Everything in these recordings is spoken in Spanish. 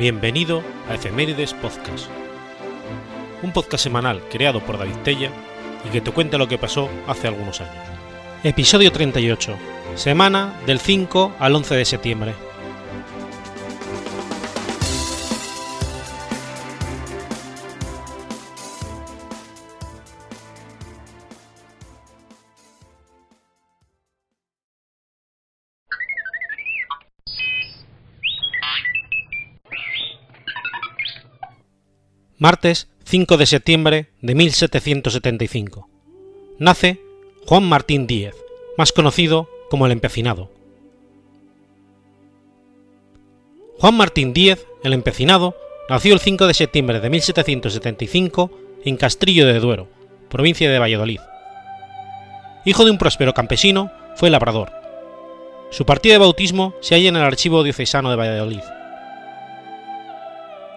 Bienvenido a Efemérides Podcast, un podcast semanal creado por David Tella y que te cuenta lo que pasó hace algunos años. Episodio 38, semana del 5 al 11 de septiembre. Martes 5 de septiembre de 1775. Nace Juan Martín Díez, más conocido como el Empecinado. Juan Martín Díez, el Empecinado, nació el 5 de septiembre de 1775 en Castrillo de Duero, provincia de Valladolid. Hijo de un próspero campesino, fue labrador. Su partida de bautismo se halla en el archivo diocesano de Valladolid.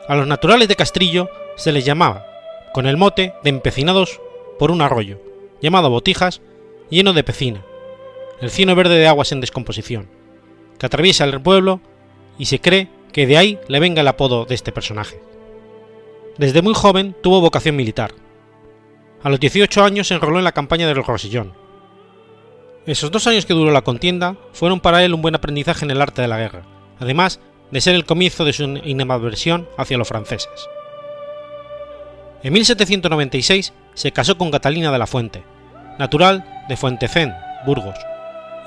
A los naturales de Castrillo se les llamaba con el mote de empecinados por un arroyo, llamado Botijas, lleno de pecina, el cieno verde de aguas en descomposición, que atraviesa el pueblo y se cree que de ahí le venga el apodo de este personaje. Desde muy joven tuvo vocación militar. A los 18 años se enroló en la campaña del Rosellón. Esos dos años que duró la contienda fueron para él un buen aprendizaje en el arte de la guerra, además de ser el comienzo de su animadversión hacia los franceses. En 1796 se casó con Catalina de la Fuente, natural de Fuentecén, Burgos,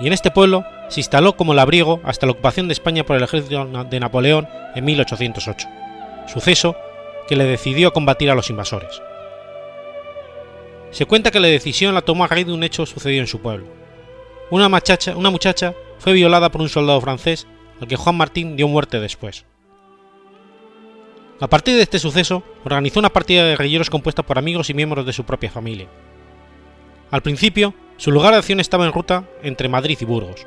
y en este pueblo se instaló como labriego hasta la ocupación de España por el ejército de Napoleón en 1808, suceso que le decidió a combatir a los invasores. Se cuenta que la decisión la tomó a raíz de un hecho sucedido en su pueblo. Una muchacha, una muchacha fue violada por un soldado francés al que Juan Martín dio muerte después. A partir de este suceso, organizó una partida de guerrilleros compuesta por amigos y miembros de su propia familia. Al principio, su lugar de acción estaba en ruta entre Madrid y Burgos.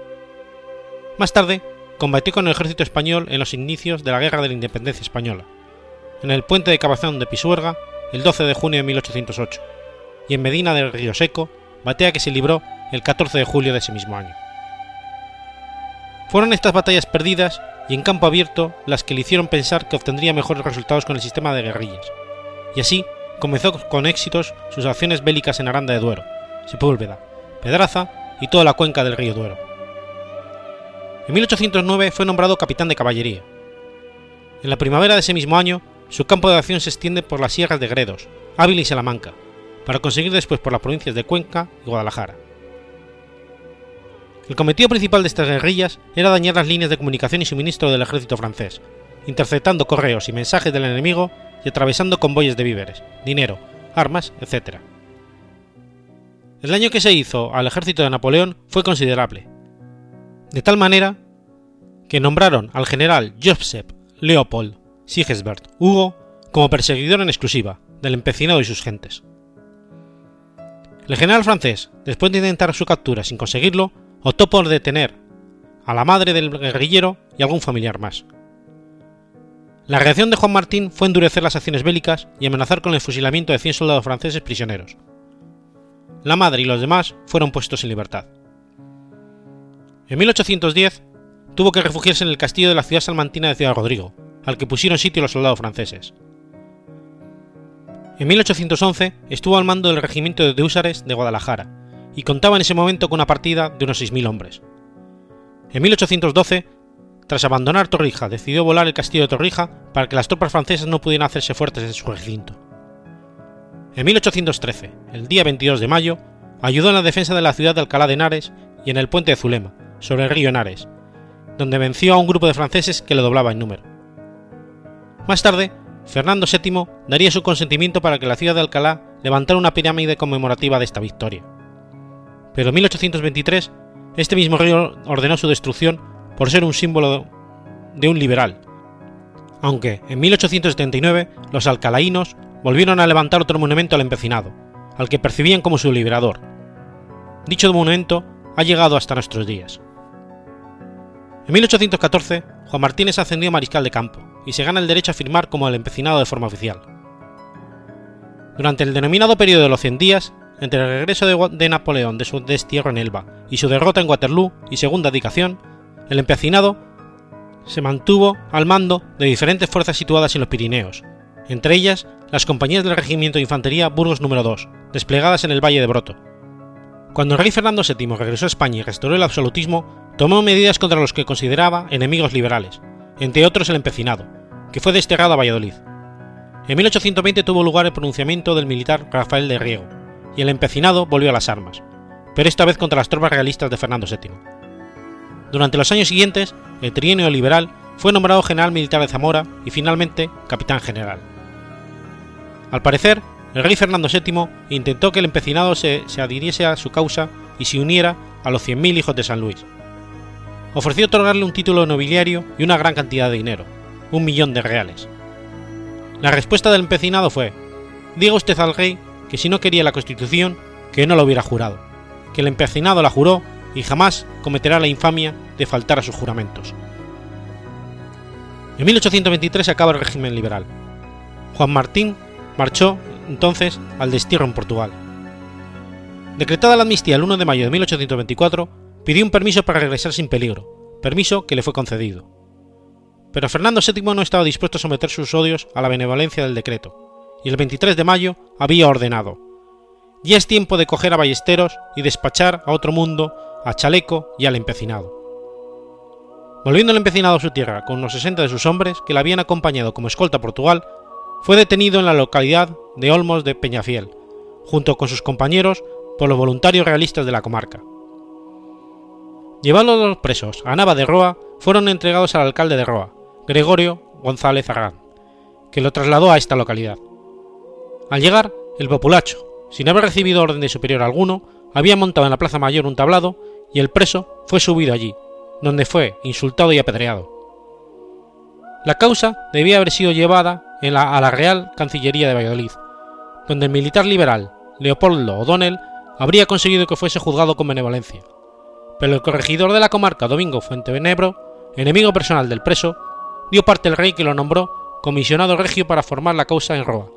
Más tarde, combatió con el ejército español en los inicios de la Guerra de la Independencia Española, en el puente de Cabazón de Pisuerga el 12 de junio de 1808, y en Medina del Río Seco, batalla que se libró el 14 de julio de ese mismo año. Fueron estas batallas perdidas y en campo abierto las que le hicieron pensar que obtendría mejores resultados con el sistema de guerrillas, y así comenzó con éxitos sus acciones bélicas en Aranda de Duero, Sepúlveda, Pedraza y toda la cuenca del río Duero. En 1809 fue nombrado capitán de caballería. En la primavera de ese mismo año, su campo de acción se extiende por las sierras de Gredos, Ávila y Salamanca, para conseguir después por las provincias de Cuenca y Guadalajara. El cometido principal de estas guerrillas era dañar las líneas de comunicación y suministro del ejército francés, interceptando correos y mensajes del enemigo y atravesando convoyes de víveres, dinero, armas, etc. El daño que se hizo al ejército de Napoleón fue considerable, de tal manera que nombraron al general Joseph Leopold Sigisbert Hugo como perseguidor en exclusiva del empecinado y sus gentes. El general francés, después de intentar su captura sin conseguirlo, optó por detener a la madre del guerrillero y algún familiar más. La reacción de Juan Martín fue endurecer las acciones bélicas y amenazar con el fusilamiento de 100 soldados franceses prisioneros. La madre y los demás fueron puestos en libertad. En 1810 tuvo que refugiarse en el castillo de la ciudad salmantina de Ciudad Rodrigo, al que pusieron sitio los soldados franceses. En 1811 estuvo al mando del regimiento de húsares de Guadalajara, y contaba en ese momento con una partida de unos 6.000 hombres. En 1812, tras abandonar Torrija, decidió volar el castillo de Torrija para que las tropas francesas no pudieran hacerse fuertes en su recinto. En 1813, el día 22 de mayo, ayudó en la defensa de la ciudad de Alcalá de Henares y en el puente de Zulema, sobre el río Henares, donde venció a un grupo de franceses que le doblaba en número. Más tarde, Fernando VII daría su consentimiento para que la ciudad de Alcalá levantara una pirámide conmemorativa de esta victoria pero en 1823 este mismo rey ordenó su destrucción por ser un símbolo de un liberal, aunque en 1879 los alcalaínos volvieron a levantar otro monumento al empecinado, al que percibían como su liberador. Dicho monumento ha llegado hasta nuestros días. En 1814, Juan Martín es ascendido a mariscal de campo y se gana el derecho a firmar como el empecinado de forma oficial. Durante el denominado periodo de los 100 días, entre el regreso de, Napoleón de su destierro en Elba y su derrota en Waterloo y segunda dedicación, el empecinado se mantuvo al mando de diferentes fuerzas situadas en los Pirineos, entre ellas las compañías del Regimiento de Infantería Burgos número 2, desplegadas en el Valle de Broto. Cuando el rey Fernando VII regresó a España y restauró el absolutismo, tomó medidas contra los que consideraba enemigos liberales, entre otros el empecinado, que fue desterrado a Valladolid. En 1820 tuvo lugar el pronunciamiento del militar Rafael de Riego, y el empecinado volvió a las armas, pero esta vez contra las tropas realistas de Fernando VII. Durante los años siguientes, el trienio liberal fue nombrado general militar de Zamora y finalmente capitán general. Al parecer, el rey Fernando VII intentó que el empecinado se, se adhiriese a su causa y se uniera a los 100.000 hijos de San Luis. Ofreció otorgarle un título nobiliario y una gran cantidad de dinero, un millón de reales. La respuesta del empecinado fue, diga usted al rey que si no quería la constitución, que no lo hubiera jurado, que el empecinado la juró y jamás cometerá la infamia de faltar a sus juramentos. En 1823 se acaba el régimen liberal. Juan Martín marchó entonces al destierro en Portugal. Decretada la amnistía el 1 de mayo de 1824, pidió un permiso para regresar sin peligro, permiso que le fue concedido. Pero Fernando VII no estaba dispuesto a someter sus odios a la benevolencia del decreto, y el 23 de mayo había ordenado: Ya es tiempo de coger a ballesteros y despachar a otro mundo a Chaleco y al empecinado. Volviendo el empecinado a su tierra con unos 60 de sus hombres que le habían acompañado como escolta a Portugal, fue detenido en la localidad de Olmos de Peñafiel, junto con sus compañeros por los voluntarios realistas de la comarca. Llevados los presos a Nava de Roa, fueron entregados al alcalde de Roa, Gregorio González Arán, que lo trasladó a esta localidad. Al llegar, el populacho, sin haber recibido orden de superior alguno, había montado en la plaza mayor un tablado y el preso fue subido allí, donde fue insultado y apedreado. La causa debía haber sido llevada a la Real Cancillería de Valladolid, donde el militar liberal Leopoldo O'Donnell habría conseguido que fuese juzgado con benevolencia, pero el corregidor de la comarca Domingo Fuentevenebro, enemigo personal del preso, dio parte al rey que lo nombró comisionado regio para formar la causa en Roa,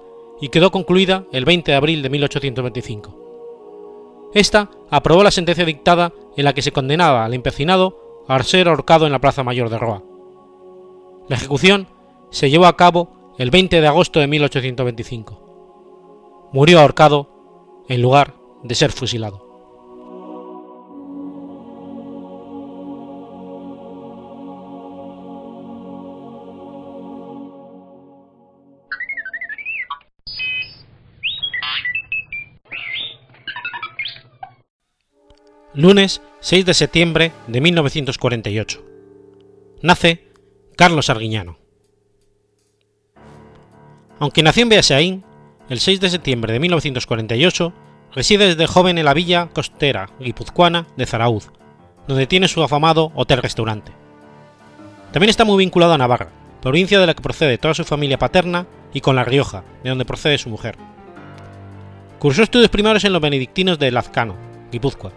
y quedó concluida el 20 de abril de 1825. Esta aprobó la sentencia dictada en la que se condenaba al empecinado a ser ahorcado en la Plaza Mayor de Roa. La ejecución se llevó a cabo el 20 de agosto de 1825. Murió ahorcado en lugar de ser fusilado. Lunes 6 de septiembre de 1948. Nace Carlos Arguiñano. Aunque nació en Beasaín, el 6 de septiembre de 1948 reside desde joven en la villa costera guipuzcoana de Zarauz, donde tiene su afamado hotel-restaurante. También está muy vinculado a Navarra, provincia de la que procede toda su familia paterna, y con La Rioja, de donde procede su mujer. Cursó estudios primarios en los benedictinos de Lazcano, Guipúzcoa,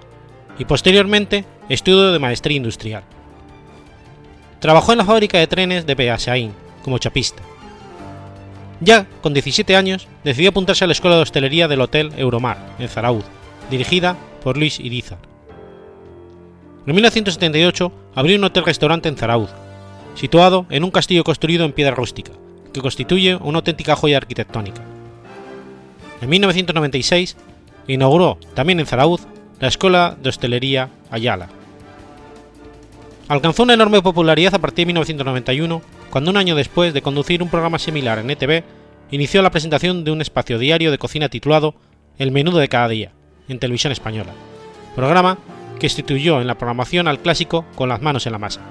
y posteriormente estudio de maestría industrial. Trabajó en la fábrica de trenes de Beasaín como chapista. Ya con 17 años decidió apuntarse a la escuela de hostelería del Hotel Euromar en Zarauz, dirigida por Luis Irizar. En 1978 abrió un hotel-restaurante en Zarauz, situado en un castillo construido en piedra rústica, que constituye una auténtica joya arquitectónica. En 1996 inauguró, también en Zarauz, la Escuela de Hostelería Ayala. Alcanzó una enorme popularidad a partir de 1991, cuando un año después de conducir un programa similar en ETV, inició la presentación de un espacio diario de cocina titulado El menú de cada día, en televisión española, programa que instituyó en la programación al clásico con las manos en la masa.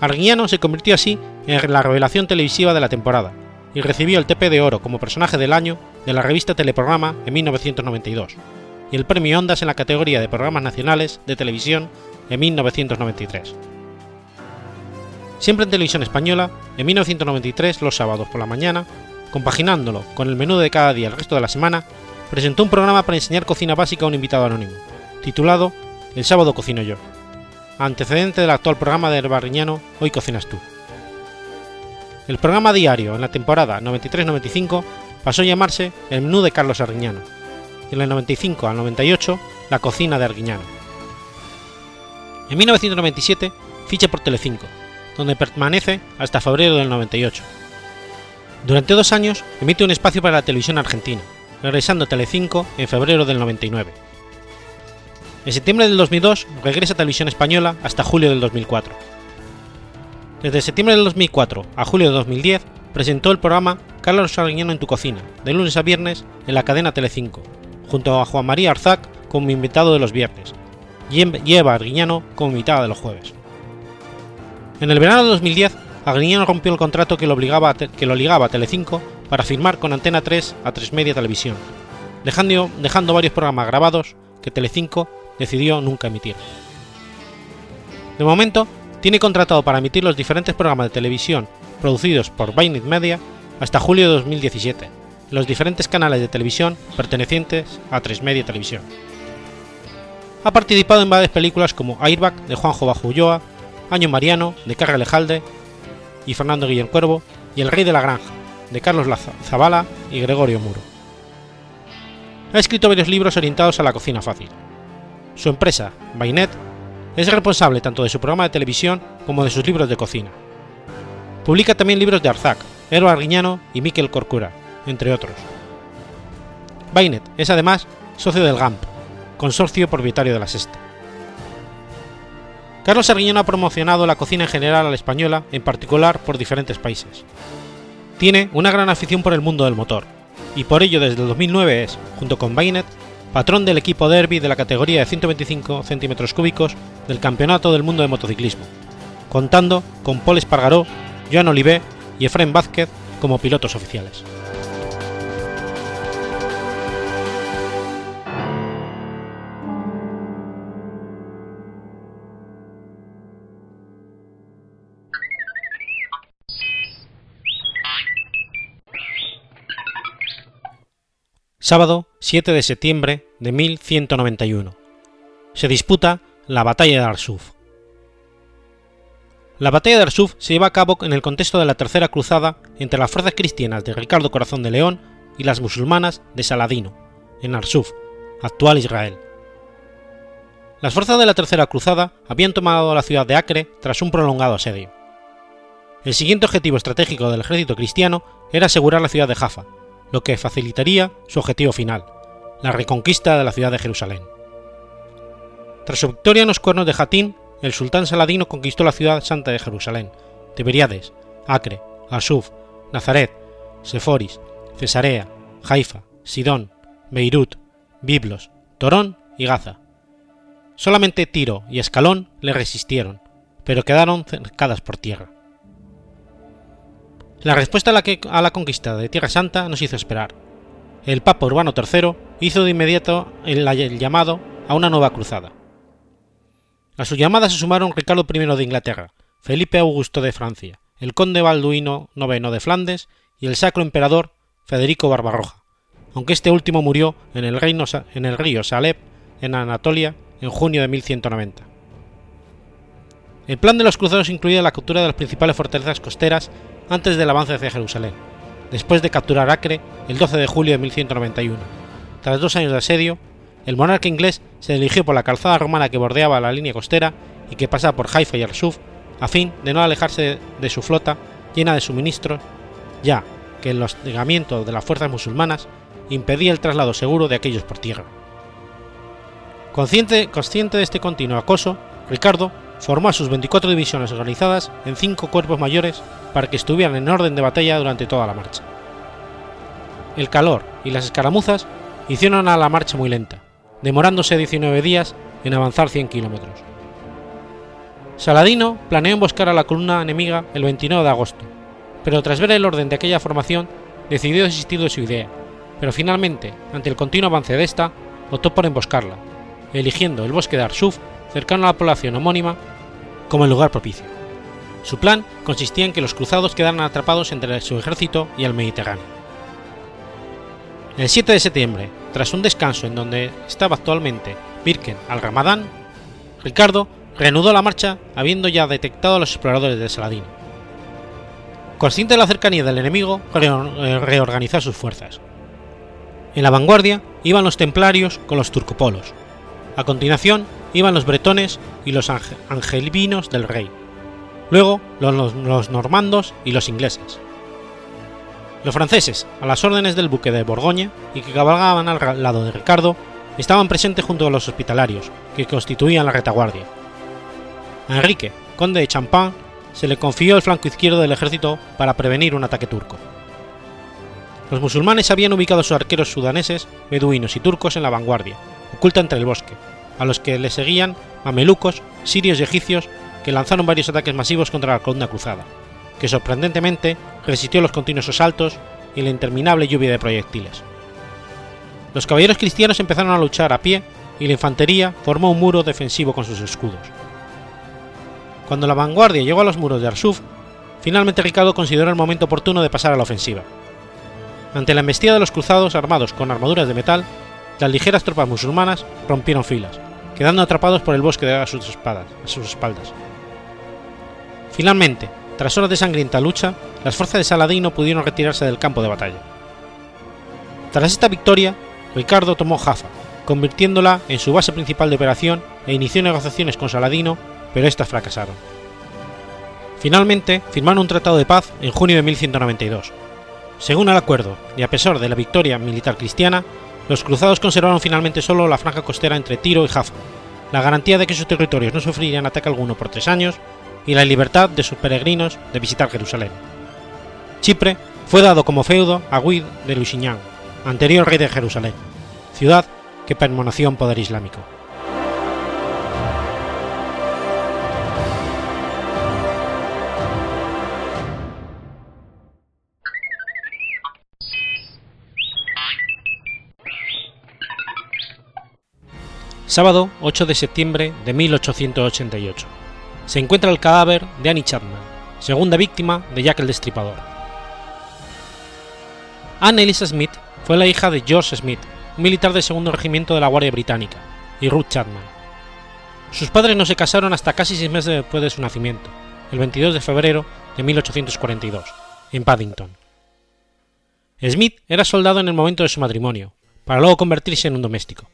Arguiñano se convirtió así en la revelación televisiva de la temporada y recibió el TP de Oro como personaje del año de la revista Teleprograma en 1992 y el premio Ondas en la categoría de programas nacionales de televisión en 1993. Siempre en televisión española, en 1993 los sábados por la mañana, compaginándolo con el menú de cada día el resto de la semana, presentó un programa para enseñar cocina básica a un invitado anónimo, titulado El sábado cocino yo, antecedente del actual programa de Barriñano Hoy cocinas tú. El programa diario en la temporada 93-95 pasó a llamarse El menú de Carlos Arriñano, en el 95 al 98 La cocina de Arguiñano. En 1997 ficha por Telecinco, donde permanece hasta febrero del 98. Durante dos años emite un espacio para la televisión argentina, regresando a Telecinco en febrero del 99. En septiembre del 2002 regresa a Televisión Española hasta julio del 2004. Desde septiembre del 2004 a julio de 2010 presentó el programa Carlos Arguiñano en tu cocina, de lunes a viernes en la cadena Telecinco, junto a Juan María Arzac como invitado de los viernes, y Eva Arguiñano como invitada de los jueves. En el verano de 2010, Arguiñano rompió el contrato que lo, obligaba que lo ligaba a Telecinco para firmar con Antena 3 a 3 Media Televisión, dejando, dejando varios programas grabados que Telecinco decidió nunca emitir. De momento, tiene contratado para emitir los diferentes programas de televisión producidos por Bainet Media hasta julio de 2017, en los diferentes canales de televisión pertenecientes a 3 Media Televisión. Ha participado en varias películas como Airbag de Juanjo Bajo Ulloa, Año Mariano de Carga Lejalde y Fernando Guillén Cuervo y El Rey de la Granja de Carlos Zavala y Gregorio Muro. Ha escrito varios libros orientados a la cocina fácil. Su empresa, Bainet, es responsable tanto de su programa de televisión como de sus libros de cocina. Publica también libros de Arzac, Ero Arguiñano y Miquel Corcura, entre otros. Bainet es además socio del GAMP, consorcio propietario de la Sexta. Carlos Arguiñano ha promocionado la cocina en general a la española, en particular por diferentes países. Tiene una gran afición por el mundo del motor, y por ello desde el 2009 es, junto con Bainet, patrón del equipo Derby de la categoría de 125 centímetros cúbicos del Campeonato del Mundo de Motociclismo, contando con Paul Espargaró, Joan Olivé y Efraín Vázquez como pilotos oficiales. Sábado 7 de septiembre de 1191. Se disputa la Batalla de Arsuf. La Batalla de Arsuf se lleva a cabo en el contexto de la Tercera Cruzada entre las fuerzas cristianas de Ricardo Corazón de León y las musulmanas de Saladino, en Arsuf, actual Israel. Las fuerzas de la Tercera Cruzada habían tomado la ciudad de Acre tras un prolongado asedio. El siguiente objetivo estratégico del ejército cristiano era asegurar la ciudad de Jaffa, lo que facilitaría su objetivo final, la reconquista de la ciudad de Jerusalén. Tras su victoria en los cuernos de Jatín, el sultán Saladino conquistó la ciudad santa de Jerusalén, Tiberiades, Acre, Asuf, Nazaret, Seforis, Cesarea, Haifa, Sidón, Beirut, Biblos, Torón y Gaza. Solamente Tiro y Escalón le resistieron, pero quedaron cercadas por tierra. La respuesta a la, conquista de Tierra Santa nos hizo esperar. El Papa Urbano III hizo de inmediato el, llamado a una nueva cruzada. A su llamada se sumaron Ricardo I de Inglaterra, Felipe Augusto de Francia, el conde Balduino IX de Flandes y el sacro emperador Federico Barbarroja, aunque este último murió en el, en el río Saleb, en Anatolia, en junio de 1190. El plan de los cruzados incluía la captura de las principales fortalezas costeras antes del avance hacia Jerusalén, después de capturar Acre el 12 de julio de 1191. Tras dos años de asedio, el monarca inglés se dirigió por la calzada romana que bordeaba la línea costera y que pasaba por Haifa y Arsuf, a fin de no alejarse de su flota llena de suministros, ya que el hostigamiento de las fuerzas musulmanas impedía el traslado seguro de aquellos por tierra. Consciente, consciente de este continuo acoso, Ricardo formó a sus 24 divisiones organizadas en cinco cuerpos mayores para que estuvieran en orden de batalla durante toda la marcha. El calor y las escaramuzas hicieron a la marcha muy lenta, demorándose 19 días en avanzar 100 kilómetros. Saladino planeó emboscar a la columna enemiga el 29 de agosto, pero tras ver el orden de aquella formación decidió desistir de su idea, pero finalmente, ante el continuo avance de esta, optó por emboscarla, eligiendo el bosque de Arsuf cercano a la población homónima, como el lugar propicio. Su plan consistía en que los cruzados quedaran atrapados entre su ejército y el Mediterráneo. El 7 de septiembre, tras un descanso en donde estaba actualmente Birken al Ramadán, Ricardo reanudó la marcha habiendo ya detectado a los exploradores de Saladino. Consciente de la cercanía del enemigo, eh, reorganizó sus fuerzas. En la vanguardia iban los templarios con los turcopolos. A continuación iban los bretones y los angelinos del rey, luego los, normandos y los ingleses. Los franceses, a las órdenes del buque de Borgoña y que cabalgaban al lado de Ricardo, estaban presentes junto a los hospitalarios, que constituían la retaguardia. A Enrique, conde de Champagne, se le confió el flanco izquierdo del ejército para prevenir un ataque turco. Los musulmanes habían ubicado sus arqueros sudaneses, beduinos y turcos en la vanguardia, oculta entre el bosque, a los que le seguían mamelucos, sirios y egipcios que lanzaron varios ataques masivos contra la columna cruzada, que sorprendentemente resistió los continuos asaltos y la interminable lluvia de proyectiles. Los caballeros cristianos empezaron a luchar a pie y la infantería formó un muro defensivo con sus escudos. Cuando la vanguardia llegó a los muros de Arsuf, finalmente Ricardo consideró el momento oportuno de pasar a la ofensiva. Ante la embestida de los cruzados armados con armaduras de metal, las ligeras tropas musulmanas rompieron filas, quedando atrapados por el bosque de sus, espadas, a sus espaldas. Finalmente, tras horas de sangrienta lucha, las fuerzas de Saladino pudieron retirarse del campo de batalla. Tras esta victoria, Ricardo tomó Jaffa, convirtiéndola en su base principal de operación e inició negociaciones con Saladino pero éstas fracasaron. Finalmente, firmaron un tratado de paz en junio de 1192. Según el acuerdo, y a pesar de la victoria militar cristiana, los cruzados conservaron finalmente solo la franja costera entre Tiro y Jaffa, la garantía de que sus territorios no sufrirían ataque alguno por tres años y la libertad de sus peregrinos de visitar Jerusalén. Chipre fue dado como feudo a Guid de Lusignan, anterior rey de Jerusalén, ciudad que permaneció en poder islámico. Sábado 8 de septiembre de 1888. Se encuentra el cadáver de Annie Chapman, segunda víctima de Jack el Destripador. Anne Elisa Smith fue la hija de George Smith, militar del segundo regimiento de la Guardia Británica, y Ruth Chapman. Sus padres no se casaron hasta casi seis meses después de su nacimiento, el 22 de febrero de 1842, en Paddington. Smith era soldado en el momento de su matrimonio, para luego convertirse en un doméstico.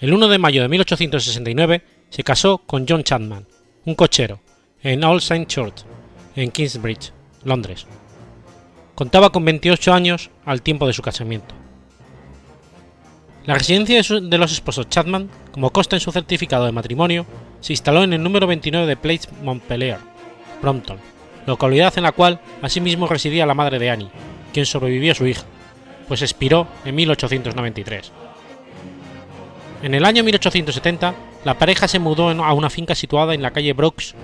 El 1 de mayo de 1869 se casó con John Chapman, un cochero, en All Saints Church, en Kingsbridge, Londres. Contaba con 28 años al tiempo de su casamiento. La residencia de los esposos Chapman, como consta en su certificado de matrimonio, se instaló en el número 29 de Place Montpellier, Brompton, localidad en la cual asimismo residía la madre de Annie, quien sobrevivió a su hija, pues expiró en 1893. En el año 1870, la pareja se mudó a una finca situada en la calle Brooks,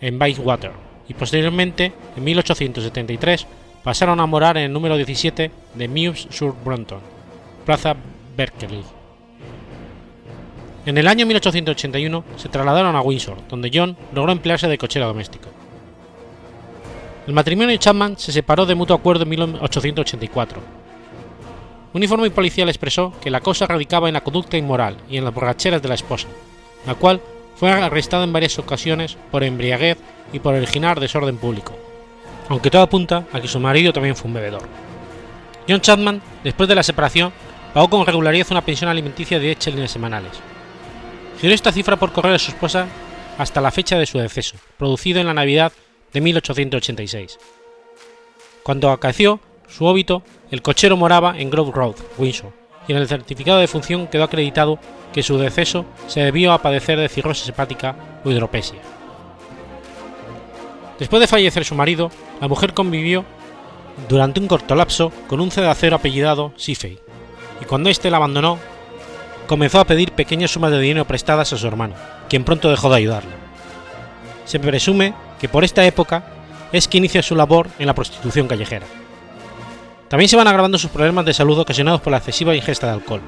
en Bayswater, y posteriormente, en 1873, pasaron a morar en el número 17 de Mews sur Brompton, Plaza Berkeley. En el año 1881 se trasladaron a Windsor, donde John logró emplearse de cochera doméstico. El matrimonio Chapman se separó de mutuo acuerdo en 1884 un informe policial expresó que la cosa radicaba en la conducta inmoral y en las borracheras de la esposa, la cual fue arrestada en varias ocasiones por embriaguez y por originar desorden público, aunque todo apunta a que su marido también fue un bebedor. John Chapman, después de la separación, pagó con regularidad una pensión alimenticia de 10 chelines semanales. Giró esta cifra por correo a su esposa hasta la fecha de su deceso, producido en la Navidad de 1886. Cuando acaeció su óbito, el cochero moraba en Grove Road, Windsor, y en el certificado de función quedó acreditado que su deceso se debió a padecer de cirrosis hepática o hidropesia. Después de fallecer su marido, la mujer convivió durante un corto lapso con un cedacero apellidado Sifei, y cuando éste la abandonó, comenzó a pedir pequeñas sumas de dinero prestadas a su hermano, quien pronto dejó de ayudarle. Se presume que por esta época es que inicia su labor en la prostitución callejera. También se van agravando sus problemas de salud ocasionados por la excesiva ingesta de alcohol.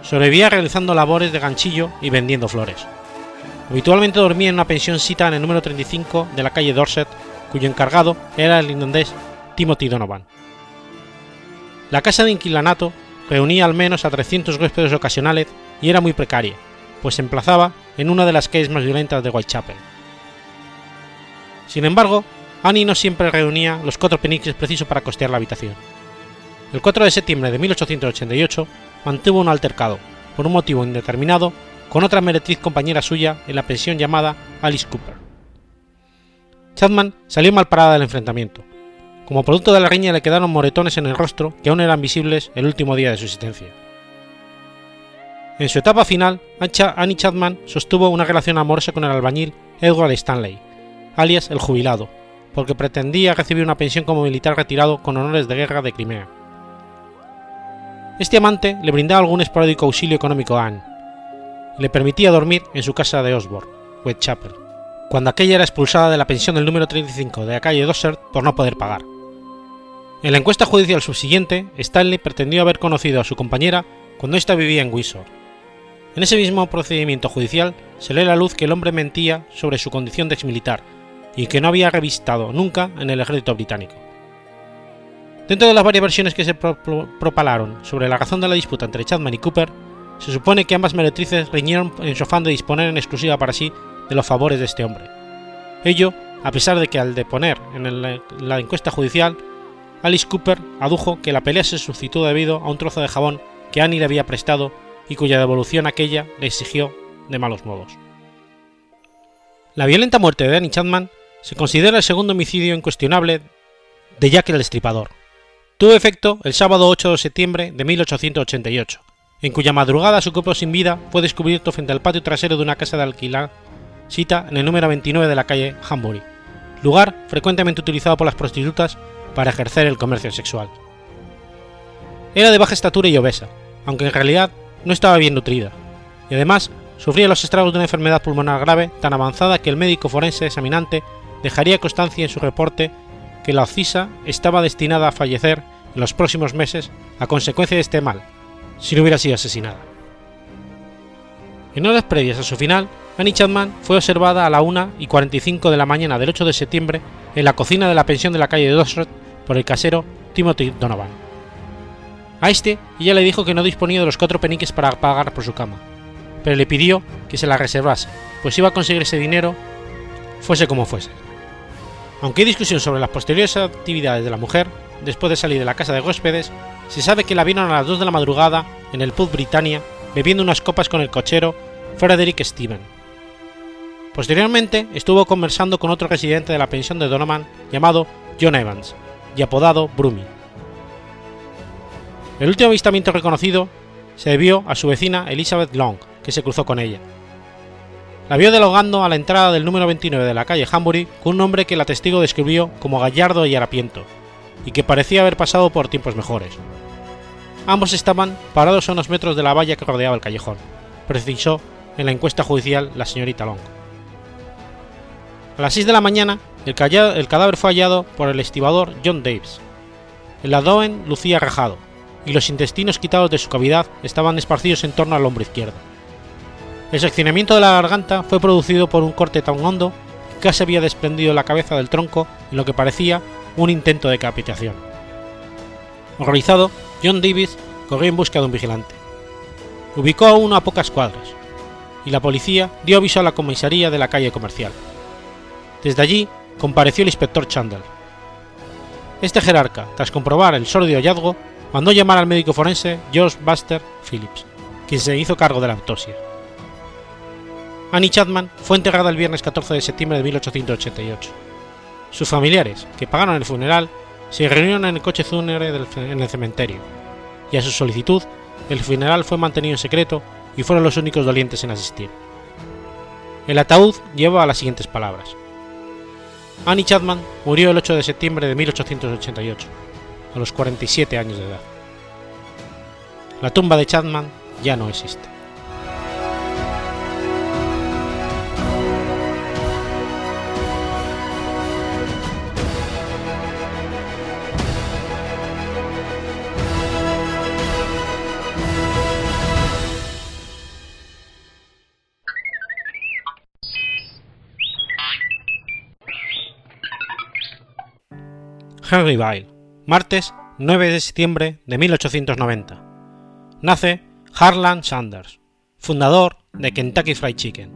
Sobrevivía realizando labores de ganchillo y vendiendo flores. Habitualmente dormía en una pensión cita en el número 35 de la calle Dorset, cuyo encargado era el irlandés Timothy Donovan. La casa de inquilanato reunía al menos a 300 huéspedes ocasionales y era muy precaria, pues se emplazaba en una de las calles más violentas de Whitechapel. Sin embargo, Annie no siempre reunía los cuatro peniques precisos para costear la habitación. El 4 de septiembre de 1888 mantuvo un altercado, por un motivo indeterminado, con otra meretriz compañera suya en la pensión llamada Alice Cooper. Chapman salió mal parada del enfrentamiento. Como producto de la riña le quedaron moretones en el rostro que aún eran visibles el último día de su existencia. En su etapa final, Annie Chapman sostuvo una relación amorosa con el albañil Edward Stanley, alias el jubilado, porque pretendía recibir una pensión como militar retirado con honores de guerra de Crimea. Este amante le brindaba algún esporádico auxilio económico a Anne, le permitía dormir en su casa de Osborne, Whitechapel, cuando aquella era expulsada de la pensión del número 35 de la calle Dossert por no poder pagar. En la encuesta judicial subsiguiente, Stanley pretendió haber conocido a su compañera cuando ésta vivía en Windsor. En ese mismo procedimiento judicial se lee la luz que el hombre mentía sobre su condición de exmilitar y que no había revistado nunca en el ejército británico. Dentro de las varias versiones que se propalaron sobre la razón de la disputa entre Chapman y Cooper, se supone que ambas meretrices riñeron en su afán de disponer en exclusiva para sí de los favores de este hombre. Ello, a pesar de que al deponer en la encuesta judicial, Alice Cooper adujo que la pelea se suscitó debido a un trozo de jabón que Annie le había prestado y cuya devolución aquella le exigió de malos modos. La violenta muerte de Annie Chapman se considera el segundo homicidio incuestionable de Jack el Destripador. Tuvo efecto el sábado 8 de septiembre de 1888, en cuya madrugada su cuerpo sin vida fue descubierto frente al patio trasero de una casa de alquiler cita en el número 29 de la calle Hambury, lugar frecuentemente utilizado por las prostitutas para ejercer el comercio sexual. Era de baja estatura y obesa, aunque en realidad no estaba bien nutrida, y además sufría los estragos de una enfermedad pulmonar grave tan avanzada que el médico forense examinante dejaría constancia en su reporte que la occisa estaba destinada a fallecer en los próximos meses a consecuencia de este mal, si no hubiera sido asesinada. En horas previas a su final, Annie Chapman fue observada a la 1 y 45 de la mañana del 8 de septiembre en la cocina de la pensión de la calle de Dosret por el casero Timothy Donovan. A este ella le dijo que no disponía de los cuatro peniques para pagar por su cama, pero le pidió que se la reservase, pues iba a conseguir ese dinero fuese como fuese. Aunque hay discusión sobre las posteriores actividades de la mujer, después de salir de la casa de huéspedes, se sabe que la vieron a las 2 de la madrugada en el pub Britannia bebiendo unas copas con el cochero Frederick Steven. Posteriormente estuvo conversando con otro residente de la pensión de Donovan llamado John Evans y apodado Brumi. El último avistamiento reconocido se debió a su vecina Elizabeth Long, que se cruzó con ella. La vio dialogando a la entrada del número 29 de la calle Hambury con un hombre que la testigo describió como gallardo y harapiento, y que parecía haber pasado por tiempos mejores. Ambos estaban parados a unos metros de la valla que rodeaba el callejón, precisó en la encuesta judicial la señorita Long. A las 6 de la mañana, el, cadáver fue hallado por el estibador John Davis. El abdomen lucía rajado, y los intestinos quitados de su cavidad estaban esparcidos en torno al hombro izquierdo. El seccionamiento de la garganta fue producido por un corte tan hondo que casi había desprendido la cabeza del tronco en lo que parecía un intento de decapitación. Horrorizado, John Davis corrió en busca de un vigilante. Ubicó a uno a pocas cuadras, y la policía dio aviso a la comisaría de la calle comercial. Desde allí compareció el inspector Chandler. Este jerarca, tras comprobar el sordio hallazgo, mandó llamar al médico forense George Buster Phillips, quien se hizo cargo de la autopsia. Annie Chapman fue enterrada el viernes 14 de septiembre de 1888. Sus familiares, que pagaron el funeral, se reunieron en el coche fúnebre en el cementerio, y a su solicitud, el funeral fue mantenido en secreto y fueron los únicos dolientes en asistir. El ataúd lleva las siguientes palabras. Annie Chapman murió el 8 de septiembre de 1888, a los 47 años de edad. La tumba de Chapman ya no existe. Henry Bile, martes 9 de septiembre de 1890. Nace Harlan Sanders, fundador de Kentucky Fried Chicken.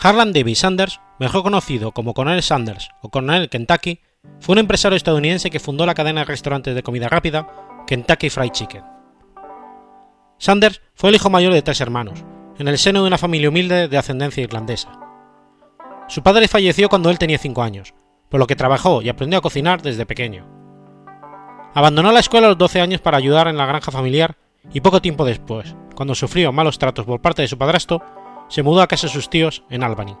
Harlan Davis Sanders, mejor conocido como Colonel Sanders o Colonel Kentucky, fue un empresario estadounidense que fundó la cadena de restaurantes de comida rápida Kentucky Fried Chicken. Sanders fue el hijo mayor de tres hermanos, en el seno de una familia humilde de ascendencia irlandesa. Su padre falleció cuando él tenía 5 años, por lo que trabajó y aprendió a cocinar desde pequeño. Abandonó la escuela a los 12 años para ayudar en la granja familiar y poco tiempo después, cuando sufrió malos tratos por parte de su padrastro, se mudó a casa de sus tíos en Albany.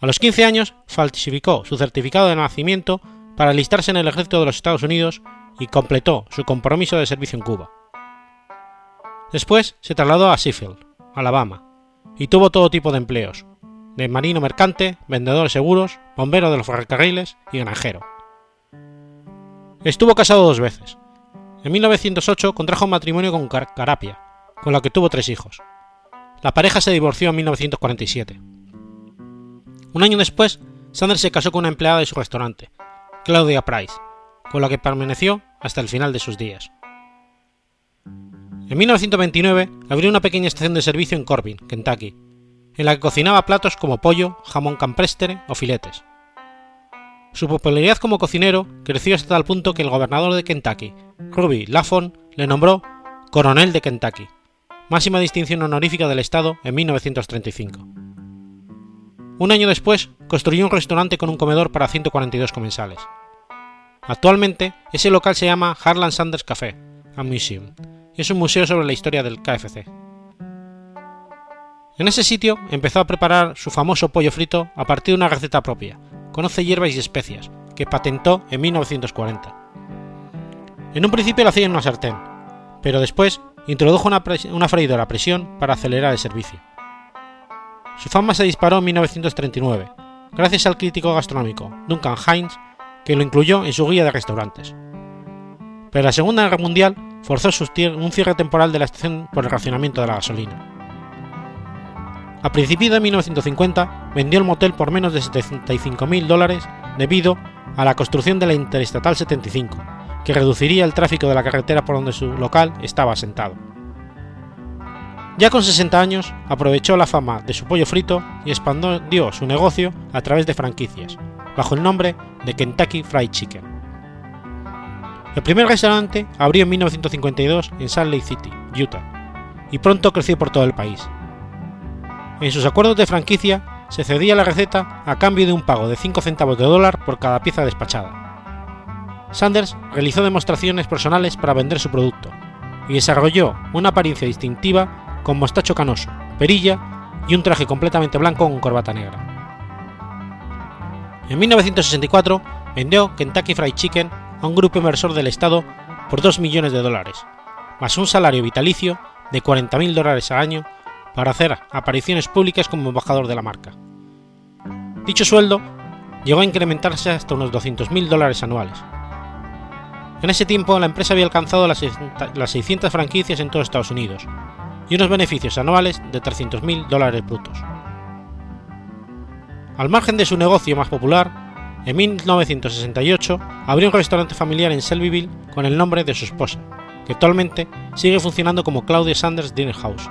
A los 15 años falsificó su certificado de nacimiento para alistarse en el ejército de los Estados Unidos y completó su compromiso de servicio en Cuba. Después se trasladó a Sheffield, Alabama, y tuvo todo tipo de empleos, de marino mercante, vendedor de seguros, bombero de los ferrocarriles y granjero. Estuvo casado dos veces. En 1908 contrajo matrimonio con Carapia, con la que tuvo tres hijos. La pareja se divorció en 1947. Un año después, Sanders se casó con una empleada de su restaurante, Claudia Price, con la que permaneció hasta el final de sus días. En 1929 abrió una pequeña estación de servicio en Corbin, Kentucky, en la que cocinaba platos como pollo, jamón campestre o filetes. Su popularidad como cocinero creció hasta tal punto que el gobernador de Kentucky, Ruby Lafon, le nombró coronel de Kentucky, máxima distinción honorífica del estado en 1935. Un año después, construyó un restaurante con un comedor para 142 comensales. Actualmente, ese local se llama Harlan Sanders Café and Museum es un museo sobre la historia del KFC. En ese sitio empezó a preparar su famoso pollo frito a partir de una receta propia, conoce hierbas y especias, que patentó en 1940. En un principio lo hacía en una sartén, pero después introdujo una, una freidora a presión para acelerar el servicio. Su fama se disparó en 1939, gracias al crítico gastronómico Duncan Hines, que lo incluyó en su guía de restaurantes. Pero la Segunda Guerra Mundial forzó un cierre temporal de la estación por el racionamiento de la gasolina. A principios de 1950 vendió el motel por menos de 75.000 dólares debido a la construcción de la Interestatal 75, que reduciría el tráfico de la carretera por donde su local estaba asentado. Ya con 60 años, aprovechó la fama de su pollo frito y expandió su negocio a través de franquicias, bajo el nombre de Kentucky Fried Chicken. El primer restaurante abrió en 1952 en Salt Lake City, Utah, y pronto creció por todo el país, en sus acuerdos de franquicia se cedía la receta a cambio de un pago de 5 centavos de dólar por cada pieza despachada. Sanders realizó demostraciones personales para vender su producto y desarrolló una apariencia distintiva con mostacho canoso, perilla y un traje completamente blanco con corbata negra. En 1964 vendió Kentucky Fried Chicken a un grupo inversor del Estado por 2 millones de dólares, más un salario vitalicio de 40.000 dólares al año para hacer apariciones públicas como embajador de la marca. Dicho sueldo llegó a incrementarse hasta unos 200.000 dólares anuales. En ese tiempo la empresa había alcanzado las 600 franquicias en todo Estados Unidos y unos beneficios anuales de 300.000 dólares brutos. Al margen de su negocio más popular, en 1968 abrió un restaurante familiar en Shelbyville con el nombre de su esposa, que actualmente sigue funcionando como Claudia Sanders Dinner House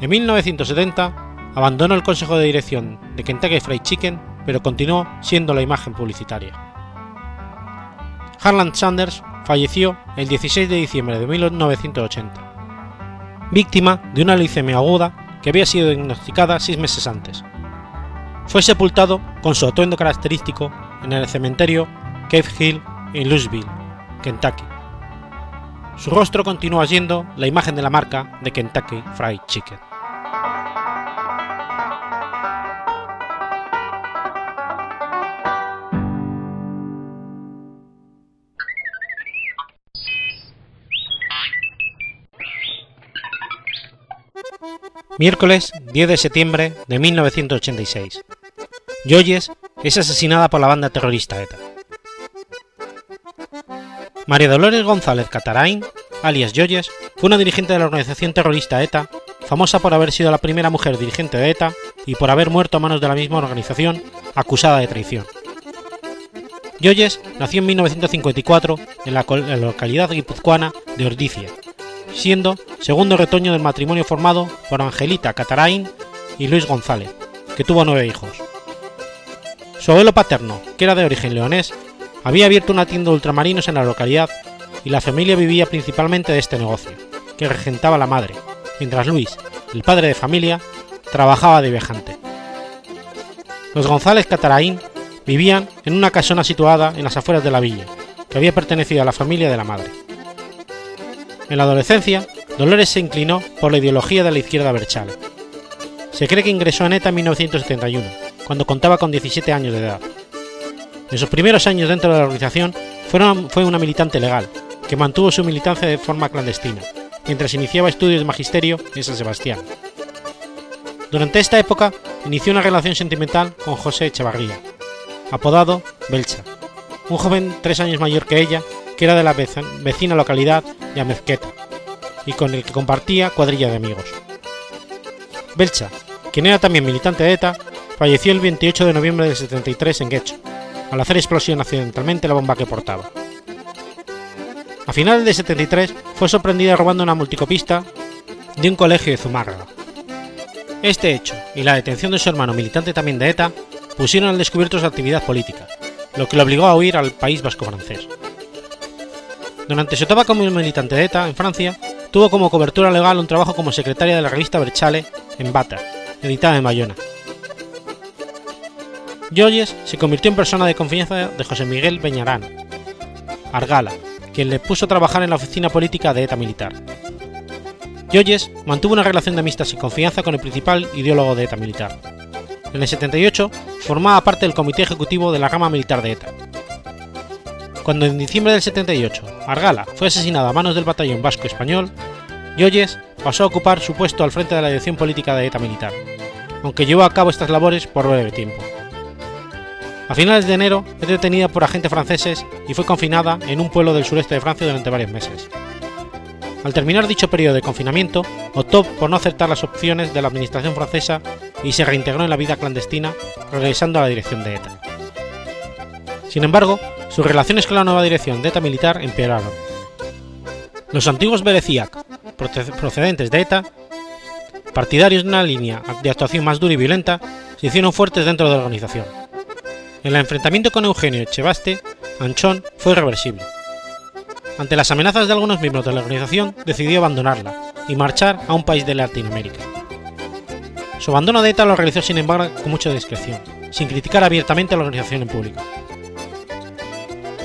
en 1970 abandonó el consejo de dirección de Kentucky Fried Chicken, pero continuó siendo la imagen publicitaria. Harlan Sanders falleció el 16 de diciembre de 1980, víctima de una leucemia aguda que había sido diagnosticada seis meses antes. Fue sepultado con su atuendo característico en el cementerio Cave Hill en Louisville, Kentucky. Su rostro continúa siendo la imagen de la marca de Kentucky Fried Chicken. Miércoles 10 de septiembre de 1986. Joyes es asesinada por la banda terrorista ETA. María Dolores González Catarain, alias Joyes, fue una dirigente de la organización terrorista ETA, famosa por haber sido la primera mujer dirigente de ETA y por haber muerto a manos de la misma organización, acusada de traición. Joyes nació en 1954 en la, localidad guipuzcoana de Ordicia, siendo segundo retoño del matrimonio formado por Angelita Catarain y Luis González, que tuvo nueve hijos. Su abuelo paterno, que era de origen leonés, había abierto una tienda de ultramarinos en la localidad y la familia vivía principalmente de este negocio, que regentaba la madre, mientras Luis, el padre de familia, trabajaba de viajante. Los González Cataraín vivían en una casona situada en las afueras de la villa, que había pertenecido a la familia de la madre. En la adolescencia, Dolores se inclinó por la ideología de la izquierda Berchale. Se cree que ingresó en ETA en 1971, cuando contaba con 17 años de edad. En sus primeros años dentro de la organización fue una militante legal, que mantuvo su militancia de forma clandestina, mientras iniciaba estudios de magisterio en San Sebastián. Durante esta época inició una relación sentimental con José Echevarría, apodado Belcha, un joven tres años mayor que ella, que era de la vecina localidad de Amezqueta, y con el que compartía cuadrilla de amigos. Belcha, quien era también militante de ETA, falleció el 28 de noviembre del 73 en Guecho, al hacer explosión accidentalmente la bomba que portaba. A finales de 73 fue sorprendida robando una multicopista de un colegio de Zumárraga. Este hecho y la detención de su hermano militante también de ETA pusieron al descubierto su actividad política, lo que le obligó a huir al País Vasco francés. Durante su etapa como militante de ETA en Francia, tuvo como cobertura legal un trabajo como secretaria de la revista Berchale en Bata, editada en Bayona. Joyes se convirtió en persona de confianza de José Miguel Beñarán, Argala, quien le puso a trabajar en la oficina política de ETA militar. Joyes mantuvo una relación de amistad y confianza con el principal ideólogo de ETA militar, en el 78 formaba parte del comité ejecutivo de la rama militar de ETA. Cuando en diciembre del 78 Argala fue asesinado a manos del batallón vasco español, Yoyes pasó a ocupar su puesto al frente de la dirección política de ETA militar, aunque llevó a cabo estas labores por breve tiempo. A finales de enero es detenida por agentes franceses y fue confinada en un pueblo del sureste de Francia durante varios meses. Al terminar dicho periodo de confinamiento, optó por no aceptar las opciones de la administración francesa y se reintegró en la vida clandestina, regresando a la dirección de ETA. Sin embargo, sus relaciones con la nueva dirección de ETA militar empeoraron. Los antiguos Bereciac, procedentes de ETA, partidarios de una línea de actuación más dura y violenta, se hicieron fuertes dentro de la organización. En el enfrentamiento con Eugenio Echevaste, Anchón fue irreversible ante las amenazas de algunos miembros de la organización, decidió abandonarla y marchar a un país de Latinoamérica. Su abandono de ETA lo realizó sin embargo con mucha discreción, sin criticar abiertamente a la organización en público.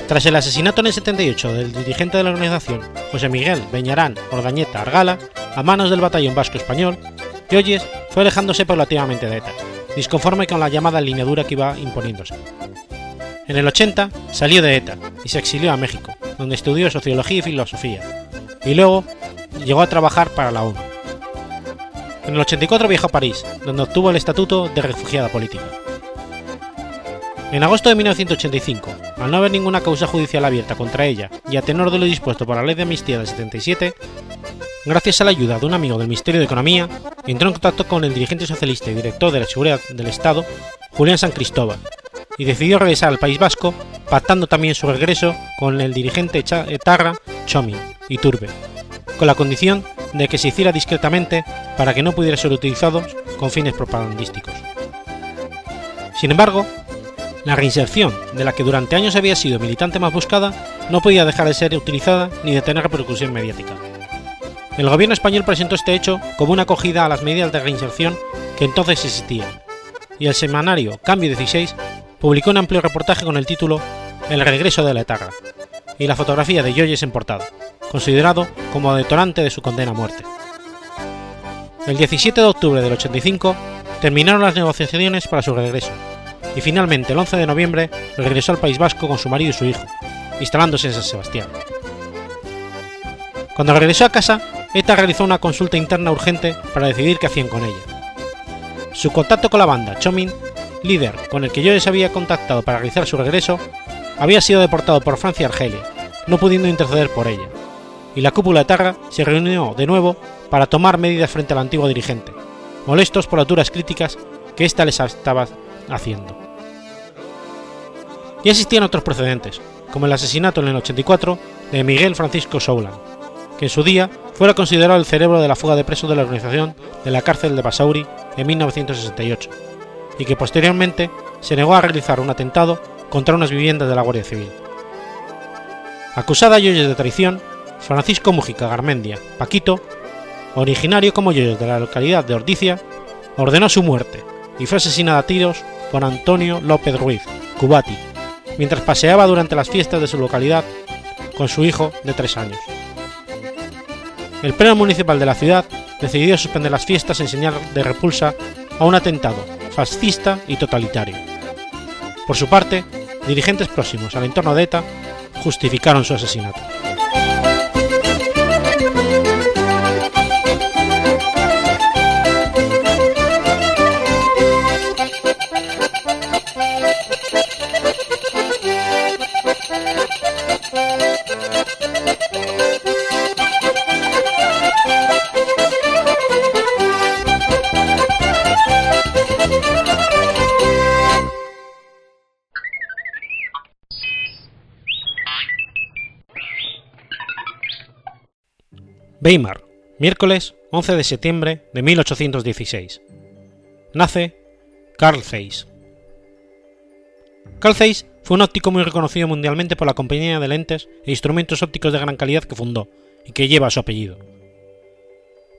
Tras el asesinato en el 78 del dirigente de la organización, José Miguel Beñarán Ordañeta Argala, a manos del batallón vasco español, Yoyes fue alejándose paulatinamente de ETA, disconforme con la llamada lineadura que iba imponiéndose. En el 80 salió de ETA y se exilió a México, donde estudió sociología y filosofía, y luego llegó a trabajar para la ONU. En el 84 viajó a París, donde obtuvo el estatuto de refugiada política. En agosto de 1985, al no haber ninguna causa judicial abierta contra ella y a tenor de lo dispuesto por la ley de amnistía del 77, gracias a la ayuda de un amigo del Ministerio de Economía, entró en contacto con el dirigente socialista y director de la Seguridad del Estado, Julián San Cristóbal, y decidió regresar al País Vasco, pactando también su regreso con el dirigente etarra Chomin y Turbe, con la condición de que se hiciera discretamente para que no pudiera ser utilizado con fines propagandísticos. Sin embargo, la reinserción, de la que durante años había sido militante más buscada, no podía dejar de ser utilizada ni de tener repercusión mediática. El gobierno español presentó este hecho como una acogida a las medidas de reinserción que entonces existían, y el semanario Cambio 16 publicó un amplio reportaje con el título El regreso de la etarra y la fotografía de Joyes en portada, considerado como detonante de su condena a muerte. El 17 de octubre del 85 terminaron las negociaciones para su regreso, y finalmente el 11 de noviembre regresó al País Vasco con su marido y su hijo, instalándose en San Sebastián. Cuando regresó a casa, ETA realizó una consulta interna urgente para decidir qué hacían con ella. Su contacto con la banda, Chomin, líder con el que yo les había contactado para realizar su regreso, había sido deportado por Francia y Argelia, no pudiendo interceder por ella, y la cúpula de Tarra se reunió de nuevo para tomar medidas frente al antiguo dirigente, molestos por las duras críticas que ésta les estaba haciendo. Y existían otros precedentes, como el asesinato en el 84 de Miguel Francisco Soulan, que en su día fuera considerado el cerebro de la fuga de presos de la organización de la cárcel de Basauri en 1968 y que posteriormente se negó a realizar un atentado contra unas viviendas de la Guardia Civil. Acusada Yoyes de traición, Francisco Mujica Garmendia, Paquito, originario como Yoyes de la localidad de Ordicia, ordenó su muerte y fue asesinado a tiros por Antonio López Ruiz, Cubati, mientras paseaba durante las fiestas de su localidad con su hijo de tres años. El pleno municipal de la ciudad decidió suspender las fiestas en señal de repulsa a un atentado fascista y totalitario. Por su parte, dirigentes próximos al entorno de ETA justificaron su asesinato. Weimar, miércoles 11 de septiembre de 1816. Nace Carl Zeiss. Carl Zeiss fue un óptico muy reconocido mundialmente por la compañía de lentes e instrumentos ópticos de gran calidad que fundó y que lleva su apellido.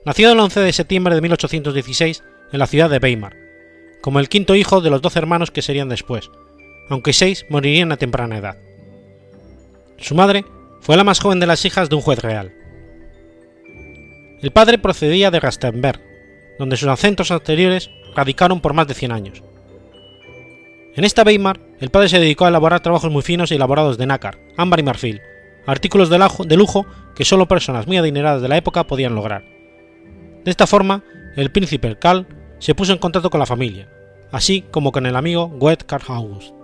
Nació el 11 de septiembre de 1816 en la ciudad de Weimar, como el quinto hijo de los doce hermanos que serían después, aunque seis morirían a temprana edad. Su madre fue la más joven de las hijas de un juez real. El padre procedía de Rastenberg, donde sus acentos anteriores radicaron por más de 100 años. En esta Weimar, el padre se dedicó a elaborar trabajos muy finos y elaborados de nácar, ámbar y marfil, artículos de lujo que solo personas muy adineradas de la época podían lograr. De esta forma, el príncipe Karl se puso en contacto con la familia, así como con el amigo Goethe Karl August.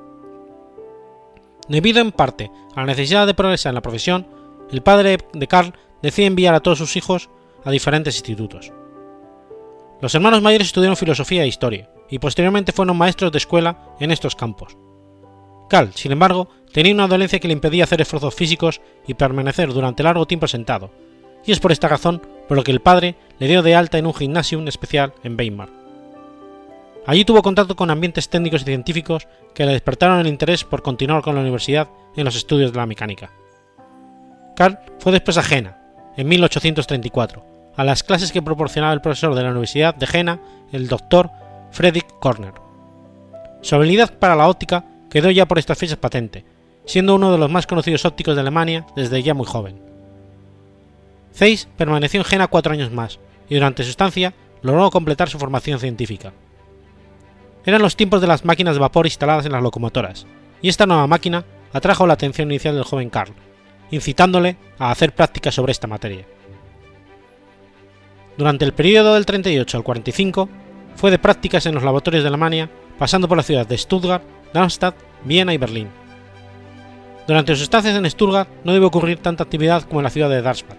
Debido en parte a la necesidad de progresar en la profesión, el padre de Karl decide enviar a todos sus hijos a diferentes institutos. Los hermanos mayores estudiaron filosofía e historia, y posteriormente fueron maestros de escuela en estos campos. Carl, sin embargo, tenía una dolencia que le impedía hacer esfuerzos físicos y permanecer durante largo tiempo sentado, y es por esta razón por lo que el padre le dio de alta en un gimnasio especial en Weimar. Allí tuvo contacto con ambientes técnicos y científicos que le despertaron el interés por continuar con la universidad en los estudios de la mecánica. Carl fue después a Jena, en 1834, a las clases que proporcionaba el profesor de la Universidad de Jena, el doctor Friedrich Korner. Su habilidad para la óptica quedó ya por estas fechas patente, siendo uno de los más conocidos ópticos de Alemania desde ya muy joven. Zeiss permaneció en Jena cuatro años más, y durante su estancia logró completar su formación científica. Eran los tiempos de las máquinas de vapor instaladas en las locomotoras, y esta nueva máquina atrajo la atención inicial del joven Karl, incitándole a hacer prácticas sobre esta materia. Durante el periodo del 38 al 45 fue de prácticas en los laboratorios de Alemania, pasando por las ciudades de Stuttgart, Darmstadt, Viena y Berlín. Durante sus estancias en Stuttgart no debe ocurrir tanta actividad como en la ciudad de Darmstadt,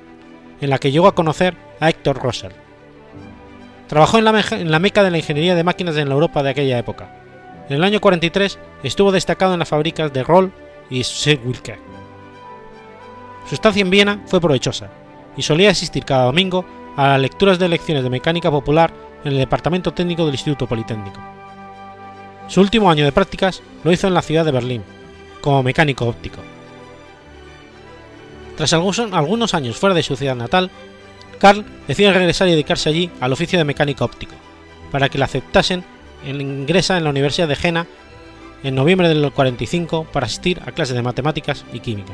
en la que llegó a conocer a Héctor Rosser. Trabajó en la, meca de la ingeniería de máquinas en la Europa de aquella época. En el año 43 estuvo destacado en las fábricas de Roll y Wilke. Su estancia en Viena fue provechosa, y solía asistir cada domingo a las lecturas de lecciones de mecánica popular en el Departamento Técnico del Instituto Politécnico. Su último año de prácticas lo hizo en la ciudad de Berlín, como mecánico óptico. Tras algunos años fuera de su ciudad natal, Karl decide regresar y dedicarse allí al oficio de mecánico óptico, para que le aceptasen en ingresa en la Universidad de Jena en noviembre del 45 para asistir a clases de matemáticas y química.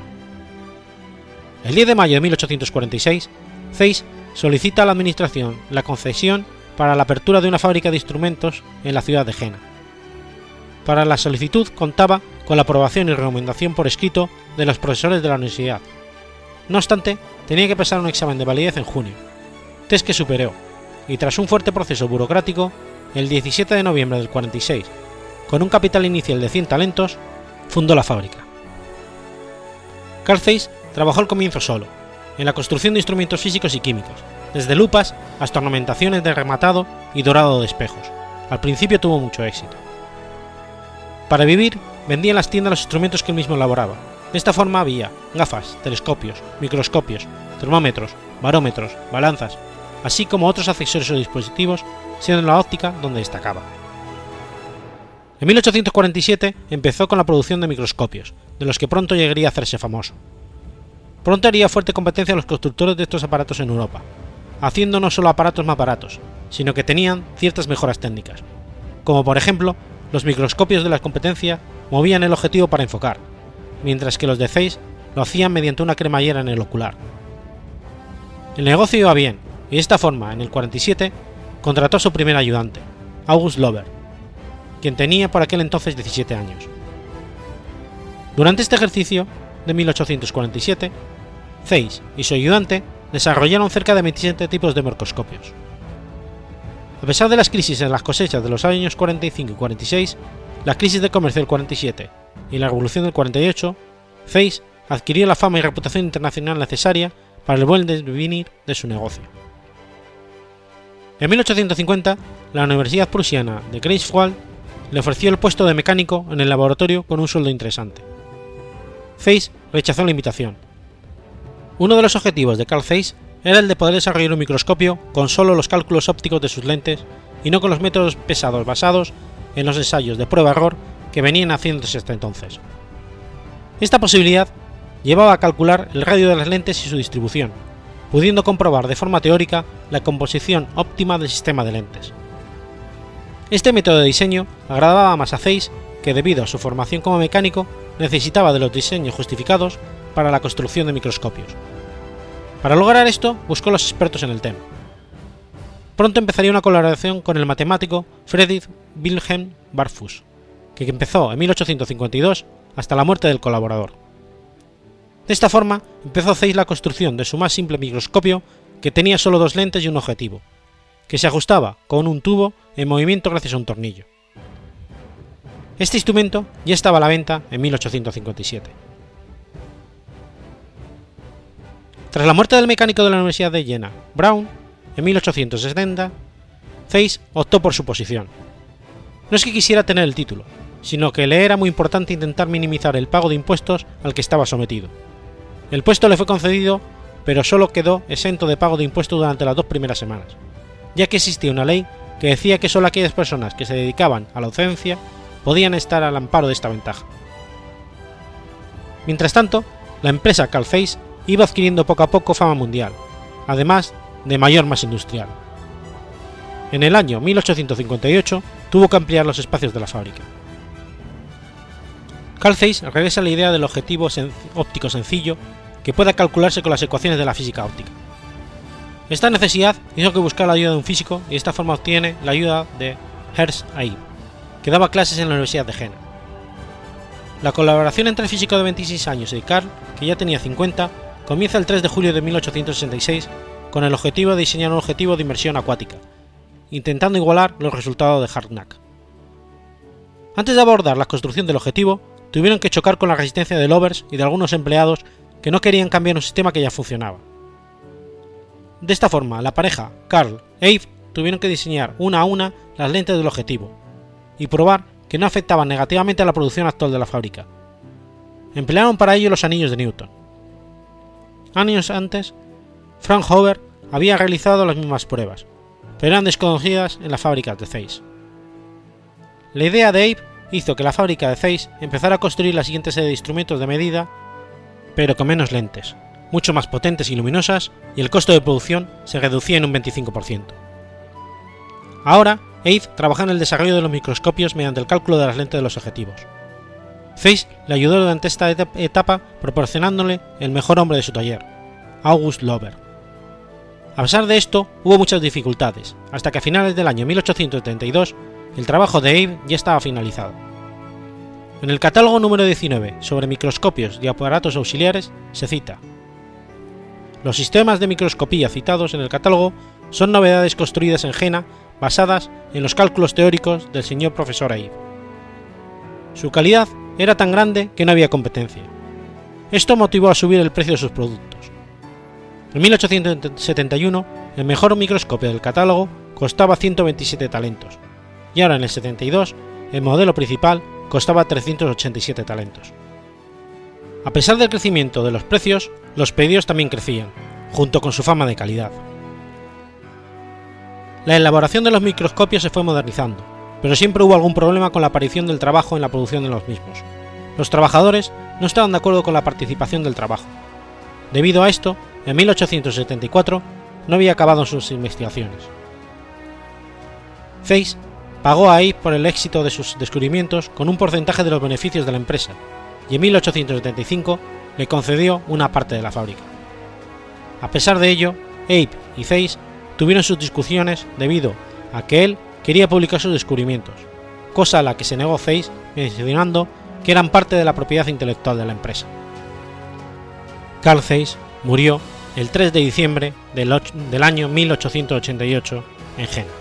El 10 de mayo de 1846, Zeiss solicita a la Administración la concesión para la apertura de una fábrica de instrumentos en la ciudad de Jena. Para la solicitud contaba con la aprobación y recomendación por escrito de los profesores de la universidad. No obstante, tenía que pasar un examen de validez en junio, test que superó, y tras un fuerte proceso burocrático, el 17 de noviembre del 46, con un capital inicial de 100 talentos, fundó la fábrica. Carl Zeiss trabajó al comienzo solo, en la construcción de instrumentos físicos y químicos, desde lupas hasta ornamentaciones de rematado y dorado de espejos. Al principio tuvo mucho éxito. Para vivir, vendía en las tiendas los instrumentos que él mismo elaboraba. De esta forma había gafas, telescopios, microscopios, termómetros, barómetros, balanzas, así como otros accesorios o dispositivos, siendo en la óptica donde destacaba. En 1847 empezó con la producción de microscopios, de los que pronto llegaría a hacerse famoso. Pronto haría fuerte competencia a los constructores de estos aparatos en Europa, haciendo no solo aparatos más baratos, sino que tenían ciertas mejoras técnicas, como por ejemplo los microscopios de la competencia movían el objetivo para enfocar, mientras que los de Zeiss lo hacían mediante una cremallera en el ocular. El negocio iba bien, y de esta forma, en el 47, contrató a su primer ayudante, August Lover, quien tenía por aquel entonces 17 años. Durante este ejercicio, de 1847, Zeiss y su ayudante desarrollaron cerca de 27 tipos de microscopios. A pesar de las crisis en las cosechas de los años 45 y 46, la crisis de comercio del 47 y la revolución del 48, Zeiss adquirió la fama y reputación internacional necesaria para el buen devenir de su negocio. En 1850, la Universidad Prusiana de Greifswald le ofreció el puesto de mecánico en el laboratorio con un sueldo interesante. Zeiss rechazó la invitación. Uno de los objetivos de Carl Zeiss era el de poder desarrollar un microscopio con solo los cálculos ópticos de sus lentes y no con los métodos pesados basados en los ensayos de prueba-error que venían haciéndose hasta entonces. Esta posibilidad llevaba a calcular el radio de las lentes y su distribución, pudiendo comprobar de forma teórica la composición óptima del sistema de lentes. Este método de diseño agradaba más a Zeiss, que debido a su formación como mecánico necesitaba de los diseños justificados para la construcción de microscopios. Para lograr esto, buscó a los expertos en el tema. Pronto empezaría una colaboración con el matemático Friedrich Wilhelm Barfus, que empezó en 1852 hasta la muerte del colaborador. De esta forma, empezó Zeiss la construcción de su más simple microscopio que tenía solo dos lentes y un objetivo, que se ajustaba con un tubo en movimiento gracias a un tornillo. Este instrumento ya estaba a la venta en 1857. Tras la muerte del mecánico de la Universidad de Jena, Brown, en 1870, Zeiss optó por su posición. No es que quisiera tener el título, sino que le era muy importante intentar minimizar el pago de impuestos al que estaba sometido. El puesto le fue concedido, pero solo quedó exento de pago de impuestos durante las dos primeras semanas, ya que existía una ley que decía que solo aquellas personas que se dedicaban a la docencia podían estar al amparo de esta ventaja. Mientras tanto, la empresa Calface iba adquiriendo poco a poco fama mundial, además de mayor masa industrial. En el año 1858 tuvo que ampliar los espacios de la fábrica. Zeiss regresa a la idea del objetivo óptico sencillo que pueda calcularse con las ecuaciones de la física óptica. Esta necesidad hizo que buscar la ayuda de un físico y de esta forma obtiene la ayuda de Hertz Aib, que daba clases en la Universidad de Jena. La colaboración entre el físico de 26 años y Carl, que ya tenía 50, comienza el 3 de julio de 1866 con el objetivo de diseñar un objetivo de inmersión acuática, intentando igualar los resultados de Hartnack. Antes de abordar la construcción del objetivo, tuvieron que chocar con la resistencia de Lovers y de algunos empleados que no querían cambiar un sistema que ya funcionaba. De esta forma, la pareja Carl e Eve tuvieron que diseñar una a una las lentes del objetivo y probar que no afectaban negativamente a la producción actual de la fábrica. Emplearon para ello los anillos de Newton. Años antes, Frank Hover había realizado las mismas pruebas, pero eran desconocidas en las fábricas de Zeiss. La idea de Abe hizo que la fábrica de Zeiss empezara a construir la siguiente serie de instrumentos de medida, pero con menos lentes, mucho más potentes y luminosas, y el costo de producción se reducía en un 25%. Ahora, Abe trabaja en el desarrollo de los microscopios mediante el cálculo de las lentes de los objetivos. Zeiss le ayudó durante esta etapa proporcionándole el mejor hombre de su taller, August Lover. A pesar de esto, hubo muchas dificultades, hasta que a finales del año 1832 el trabajo de Abe ya estaba finalizado. En el catálogo número 19 sobre microscopios y aparatos auxiliares se cita Los sistemas de microscopía citados en el catálogo son novedades construidas en Jena basadas en los cálculos teóricos del señor profesor Abe. Su calidad era tan grande que no había competencia. Esto motivó a subir el precio de sus productos. En 1871, el mejor microscopio del catálogo costaba 127 talentos, y ahora en el 72 el modelo principal costaba 387 talentos. A pesar del crecimiento de los precios, los pedidos también crecían, junto con su fama de calidad. La elaboración de los microscopios se fue modernizando, pero siempre hubo algún problema con la aparición del trabajo en la producción de los mismos. Los trabajadores no estaban de acuerdo con la participación del trabajo. Debido a esto, en 1874 no había acabado sus investigaciones. Zeiss pagó a Abe por el éxito de sus descubrimientos con un porcentaje de los beneficios de la empresa y en 1875 le concedió una parte de la fábrica. A pesar de ello, Abe y Zeiss tuvieron sus discusiones debido a que él quería publicar sus descubrimientos, cosa a la que se negó Zeiss mencionando que eran parte de la propiedad intelectual de la empresa. Carl Zeiss murió el 3 de diciembre del, del año 1888 en Jena.